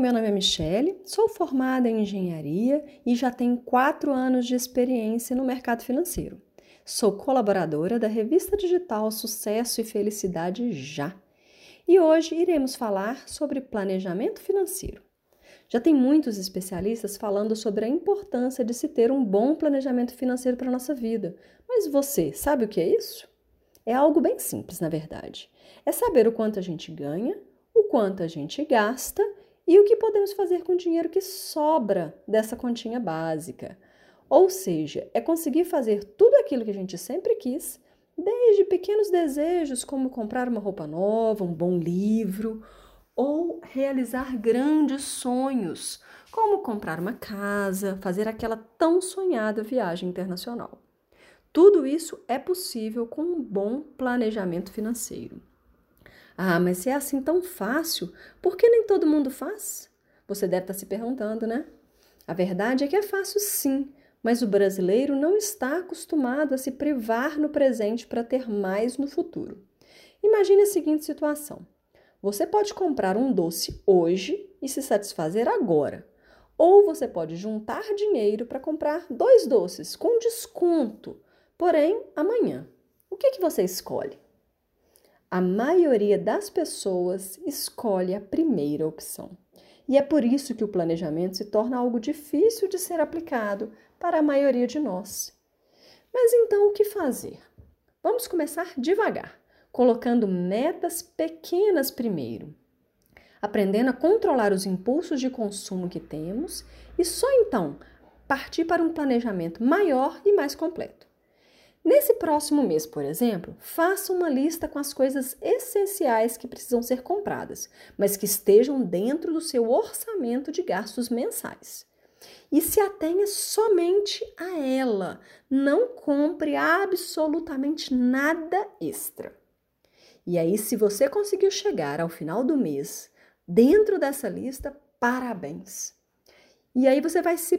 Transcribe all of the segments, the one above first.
meu nome é Michele, sou formada em engenharia e já tenho quatro anos de experiência no mercado financeiro. Sou colaboradora da revista digital Sucesso e Felicidade Já. E hoje iremos falar sobre planejamento financeiro. Já tem muitos especialistas falando sobre a importância de se ter um bom planejamento financeiro para a nossa vida. Mas você sabe o que é isso? É algo bem simples, na verdade. É saber o quanto a gente ganha, o quanto a gente gasta e o que podemos fazer com o dinheiro que sobra dessa continha básica. Ou seja, é conseguir fazer tudo aquilo que a gente sempre quis, desde pequenos desejos como comprar uma roupa nova, um bom livro, ou realizar grandes sonhos, como comprar uma casa, fazer aquela tão sonhada viagem internacional. Tudo isso é possível com um bom planejamento financeiro. Ah, mas se é assim tão fácil, por que nem todo mundo faz? Você deve estar se perguntando, né? A verdade é que é fácil sim, mas o brasileiro não está acostumado a se privar no presente para ter mais no futuro. Imagine a seguinte situação: você pode comprar um doce hoje e se satisfazer agora, ou você pode juntar dinheiro para comprar dois doces com desconto, porém amanhã. O que, que você escolhe? A maioria das pessoas escolhe a primeira opção. E é por isso que o planejamento se torna algo difícil de ser aplicado para a maioria de nós. Mas então o que fazer? Vamos começar devagar, colocando metas pequenas primeiro, aprendendo a controlar os impulsos de consumo que temos e só então partir para um planejamento maior e mais completo. Nesse próximo mês, por exemplo, faça uma lista com as coisas essenciais que precisam ser compradas, mas que estejam dentro do seu orçamento de gastos mensais. E se atenha somente a ela. Não compre absolutamente nada extra. E aí, se você conseguiu chegar ao final do mês dentro dessa lista, parabéns. E aí você vai se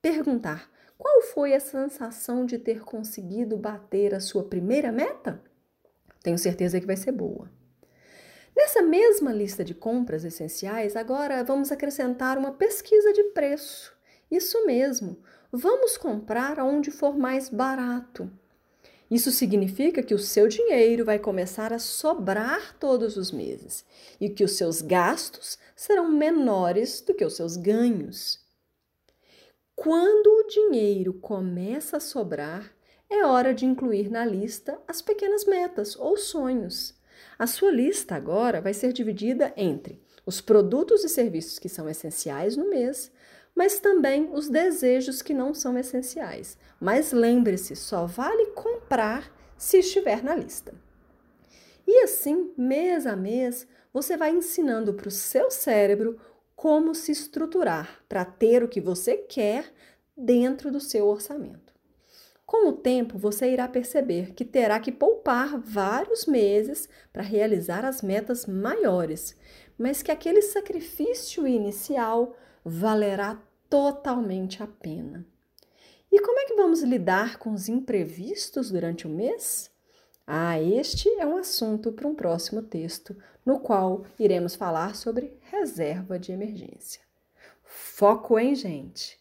perguntar: qual foi a sensação de ter conseguido bater a sua primeira meta? Tenho certeza que vai ser boa. Nessa mesma lista de compras essenciais, agora vamos acrescentar uma pesquisa de preço. Isso mesmo, vamos comprar onde for mais barato. Isso significa que o seu dinheiro vai começar a sobrar todos os meses e que os seus gastos serão menores do que os seus ganhos. Quando o dinheiro começa a sobrar, é hora de incluir na lista as pequenas metas ou sonhos. A sua lista agora vai ser dividida entre os produtos e serviços que são essenciais no mês, mas também os desejos que não são essenciais. Mas lembre-se, só vale comprar se estiver na lista. E assim, mês a mês, você vai ensinando para o seu cérebro como se estruturar para ter o que você quer dentro do seu orçamento. Com o tempo, você irá perceber que terá que poupar vários meses para realizar as metas maiores, mas que aquele sacrifício inicial valerá totalmente a pena. E como é que vamos lidar com os imprevistos durante o mês? Ah, este é um assunto para um próximo texto, no qual iremos falar sobre reserva de emergência. Foco, hein, gente?